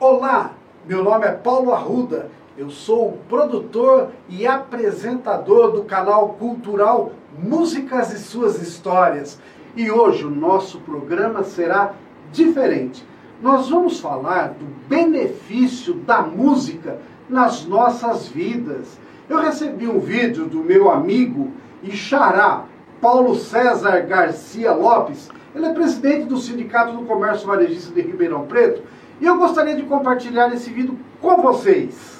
Olá, meu nome é Paulo Arruda, eu sou o produtor e apresentador do canal cultural Músicas e Suas Histórias. E hoje o nosso programa será diferente. Nós vamos falar do benefício da música nas nossas vidas. Eu recebi um vídeo do meu amigo e xará, Paulo César Garcia Lopes. Ele é presidente do Sindicato do Comércio Varejista de Ribeirão Preto e eu gostaria de compartilhar esse vídeo com vocês.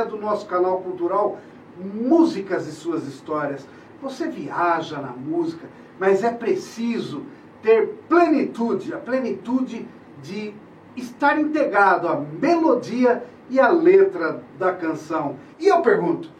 Existência do nosso canal cultural Músicas e Suas Histórias. Você viaja na música, mas é preciso ter plenitude, a plenitude de estar integrado à melodia e à letra da canção. E eu pergunto,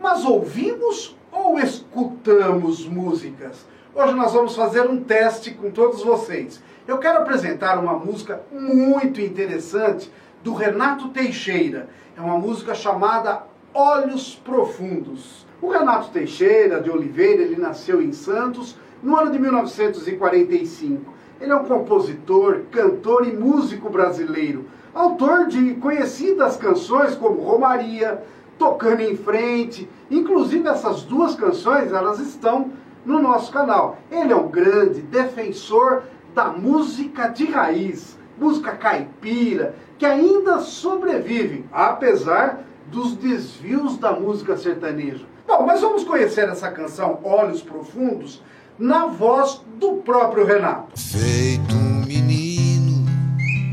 mas ouvimos ou escutamos músicas? Hoje nós vamos fazer um teste com todos vocês. Eu quero apresentar uma música muito interessante do Renato Teixeira. É uma música chamada Olhos Profundos. O Renato Teixeira de Oliveira, ele nasceu em Santos no ano de 1945. Ele é um compositor, cantor e músico brasileiro, autor de conhecidas canções como Romaria, Tocando em Frente. Inclusive essas duas canções, elas estão no nosso canal. Ele é um grande defensor da música de raiz, música caipira, que ainda sobrevive, apesar dos desvios da música sertaneja. Bom, mas vamos conhecer essa canção Olhos Profundos na voz do próprio Renato. Feito um menino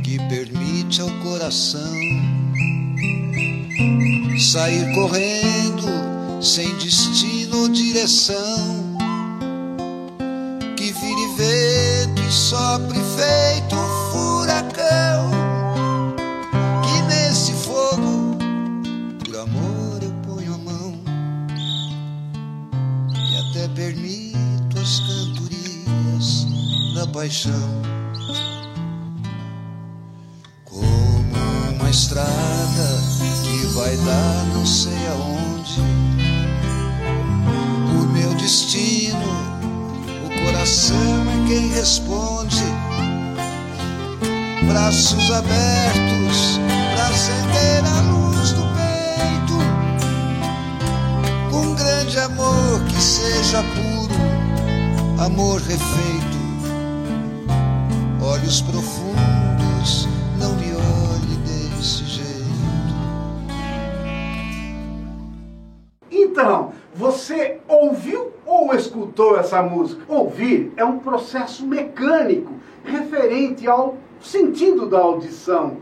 que permite ao coração sair correndo sem destino ou direção vento e sopre paixão. Como uma estrada que vai dar não sei aonde. O meu destino coração é quem responde. Braços abertos para acender a luz do peito. Com grande amor que seja puro, amor refeito. Olhos profundos, não me olhe desse jeito. Então, você ouviu ou escutou essa música? Ouvir é um processo mecânico referente ao sentido da audição.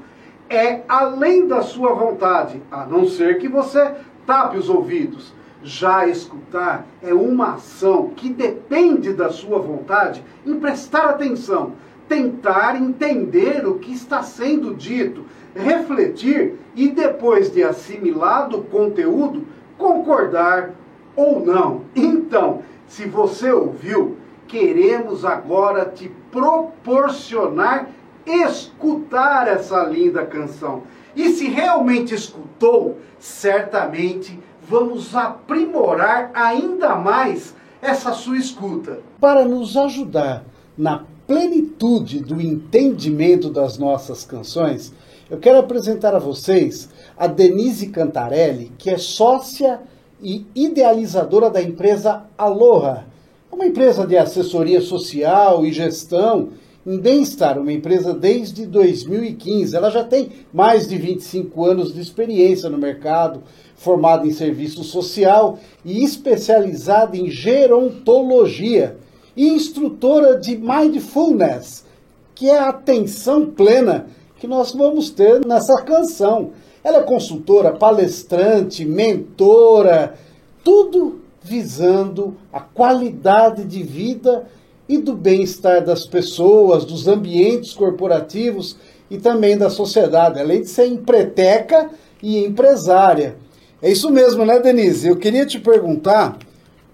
É além da sua vontade, a não ser que você tape os ouvidos. Já escutar é uma ação que depende da sua vontade em prestar atenção, tentar entender o que está sendo dito, refletir e depois de assimilado o conteúdo, concordar ou não. Então, se você ouviu, queremos agora te proporcionar escutar essa linda canção. E se realmente escutou, certamente vamos aprimorar ainda mais essa sua escuta. Para nos ajudar na plenitude do entendimento das nossas canções, eu quero apresentar a vocês a Denise Cantarelli, que é sócia e idealizadora da empresa Aloha, uma empresa de assessoria social e gestão em bem-estar, uma empresa desde 2015. Ela já tem mais de 25 anos de experiência no mercado, formada em serviço social e especializada em gerontologia e instrutora de mindfulness, que é a atenção plena que nós vamos ter nessa canção. Ela é consultora, palestrante, mentora, tudo visando a qualidade de vida e do bem-estar das pessoas, dos ambientes corporativos e também da sociedade, além de ser empreteca e empresária. É isso mesmo, né, Denise? Eu queria te perguntar,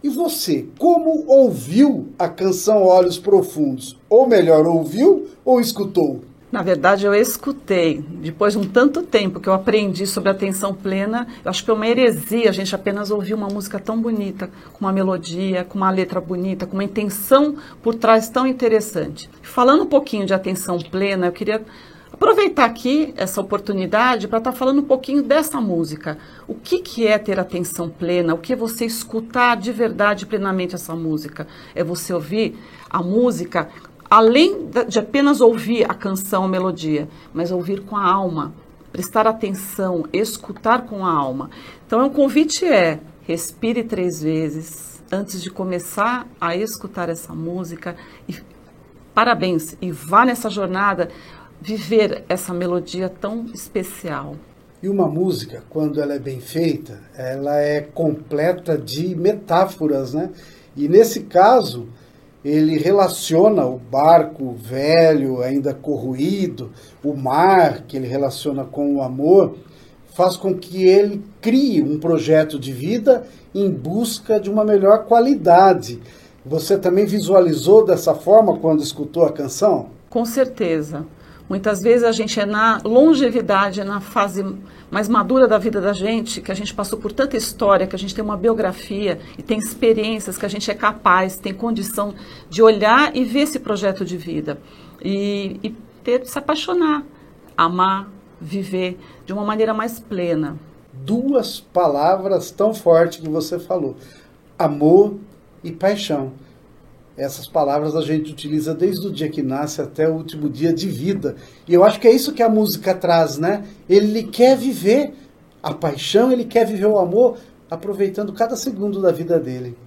e você, como ouviu a canção Olhos Profundos? Ou melhor, ouviu ou escutou? Na verdade, eu escutei. Depois de um tanto tempo que eu aprendi sobre atenção plena, eu acho que é uma heresia a gente apenas ouvir uma música tão bonita, com uma melodia, com uma letra bonita, com uma intenção por trás tão interessante. Falando um pouquinho de atenção plena, eu queria aproveitar aqui essa oportunidade para estar tá falando um pouquinho dessa música. O que, que é ter atenção plena? O que é você escutar de verdade plenamente essa música? É você ouvir a música além de apenas ouvir a canção, a melodia, mas ouvir com a alma, prestar atenção, escutar com a alma. Então, o convite é: respire três vezes antes de começar a escutar essa música. E, parabéns e vá nessa jornada viver essa melodia tão especial. E uma música, quando ela é bem feita, ela é completa de metáforas, né? E nesse caso, ele relaciona o barco velho, ainda corroído, o mar, que ele relaciona com o amor, faz com que ele crie um projeto de vida em busca de uma melhor qualidade. Você também visualizou dessa forma quando escutou a canção? Com certeza. Muitas vezes a gente é na longevidade, na fase mais madura da vida da gente, que a gente passou por tanta história, que a gente tem uma biografia e tem experiências que a gente é capaz, tem condição de olhar e ver esse projeto de vida e, e ter, se apaixonar, amar, viver de uma maneira mais plena. Duas palavras tão fortes que você falou: amor e paixão. Essas palavras a gente utiliza desde o dia que nasce até o último dia de vida. E eu acho que é isso que a música traz, né? Ele quer viver a paixão, ele quer viver o amor, aproveitando cada segundo da vida dele.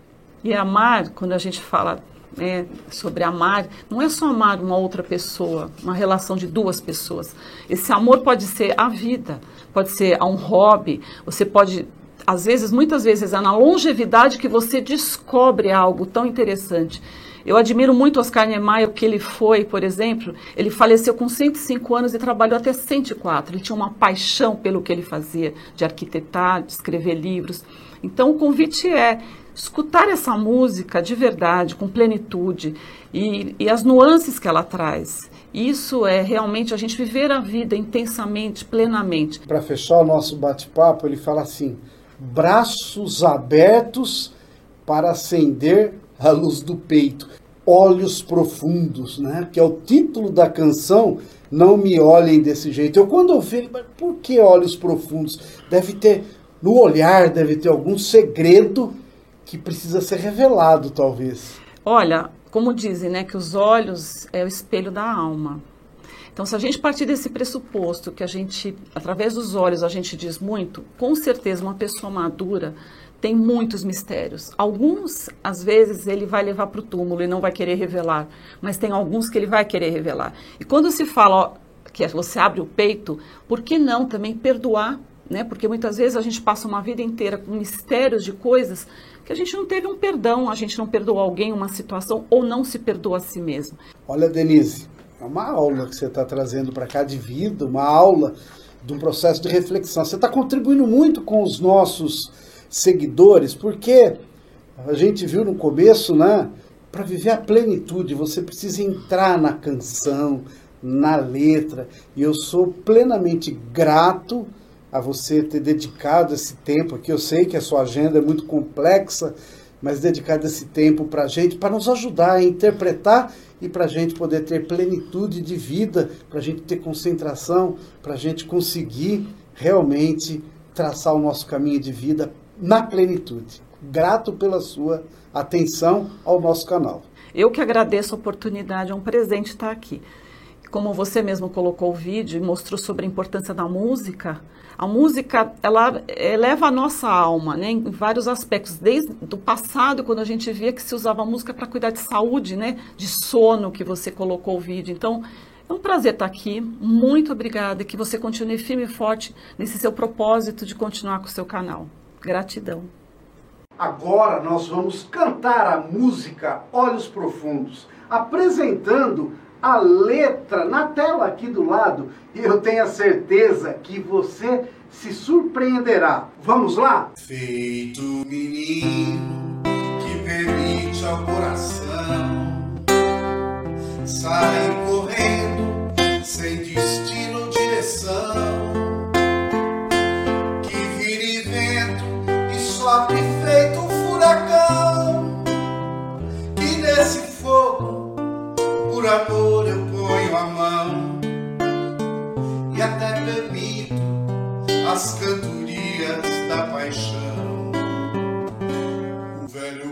E amar, quando a gente fala né, sobre amar, não é só amar uma outra pessoa, uma relação de duas pessoas. Esse amor pode ser a vida, pode ser a um hobby, você pode às vezes, muitas vezes, é na longevidade que você descobre algo tão interessante. Eu admiro muito Oscar Niemeyer, que ele foi, por exemplo, ele faleceu com 105 anos e trabalhou até 104. Ele tinha uma paixão pelo que ele fazia, de arquitetar, de escrever livros. Então, o convite é escutar essa música de verdade, com plenitude, e, e as nuances que ela traz. Isso é realmente a gente viver a vida intensamente, plenamente. Para fechar o nosso bate-papo, ele fala assim: braços abertos para acender a luz do peito. Olhos profundos, né? Que é o título da canção. Não me olhem desse jeito. Eu quando ouvi, mas por que olhos profundos? Deve ter no olhar deve ter algum segredo que precisa ser revelado, talvez. Olha, como dizem, né, que os olhos é o espelho da alma. Então, se a gente partir desse pressuposto que a gente, através dos olhos, a gente diz muito, com certeza uma pessoa madura tem muitos mistérios. Alguns, às vezes, ele vai levar para o túmulo e não vai querer revelar, mas tem alguns que ele vai querer revelar. E quando se fala ó, que você abre o peito, por que não também perdoar né? Porque muitas vezes a gente passa uma vida inteira com mistérios de coisas que a gente não teve um perdão, a gente não perdoou alguém, uma situação, ou não se perdoa a si mesmo. Olha, Denise, é uma aula que você está trazendo para cá de vida, uma aula de um processo de reflexão. Você está contribuindo muito com os nossos seguidores, porque a gente viu no começo, né? Para viver a plenitude, você precisa entrar na canção, na letra. E eu sou plenamente grato a você ter dedicado esse tempo aqui. Eu sei que a sua agenda é muito complexa, mas dedicado esse tempo para a gente, para nos ajudar a interpretar e para a gente poder ter plenitude de vida, para a gente ter concentração, para a gente conseguir realmente traçar o nosso caminho de vida na plenitude. Grato pela sua atenção ao nosso canal. Eu que agradeço a oportunidade, é um presente estar aqui. Como você mesmo colocou o vídeo e mostrou sobre a importância da música, a música, ela eleva a nossa alma, né, em vários aspectos. Desde o passado, quando a gente via que se usava música para cuidar de saúde, né, de sono, que você colocou o vídeo. Então, é um prazer estar aqui. Muito obrigada. Que você continue firme e forte nesse seu propósito de continuar com o seu canal. Gratidão. Agora nós vamos cantar a música Olhos Profundos, apresentando a letra na tela aqui do lado e eu tenho a certeza que você se surpreenderá. Vamos lá? Feito menino que permite ao coração sair correndo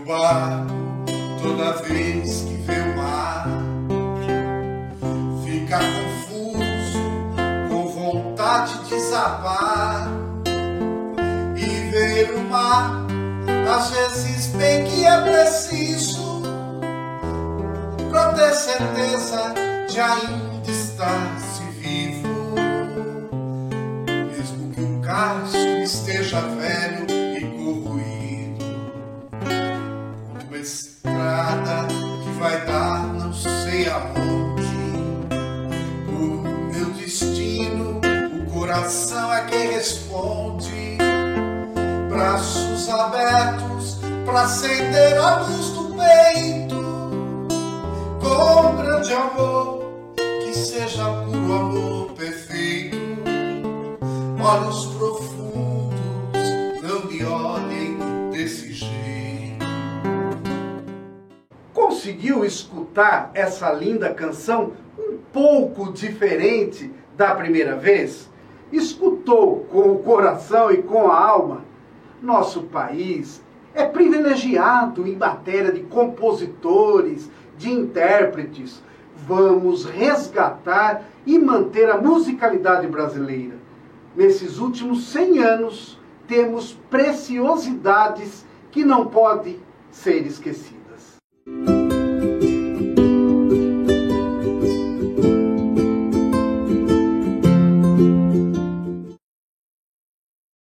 O barco, toda vez que vê o mar, fica confuso, com vontade de desabar e ver o mar. Às vezes bem que é preciso pra ter certeza de ainda estar se vivo. Mesmo que o casco esteja velho quem responde. Braços abertos pra acender a luz do peito com grande amor, que seja puro amor perfeito. Olhos profundos, não me olhem desse jeito. Conseguiu escutar essa linda canção um pouco diferente da primeira vez? Escutou com o coração e com a alma? Nosso país é privilegiado em matéria de compositores, de intérpretes. Vamos resgatar e manter a musicalidade brasileira. Nesses últimos 100 anos, temos preciosidades que não podem ser esquecidas.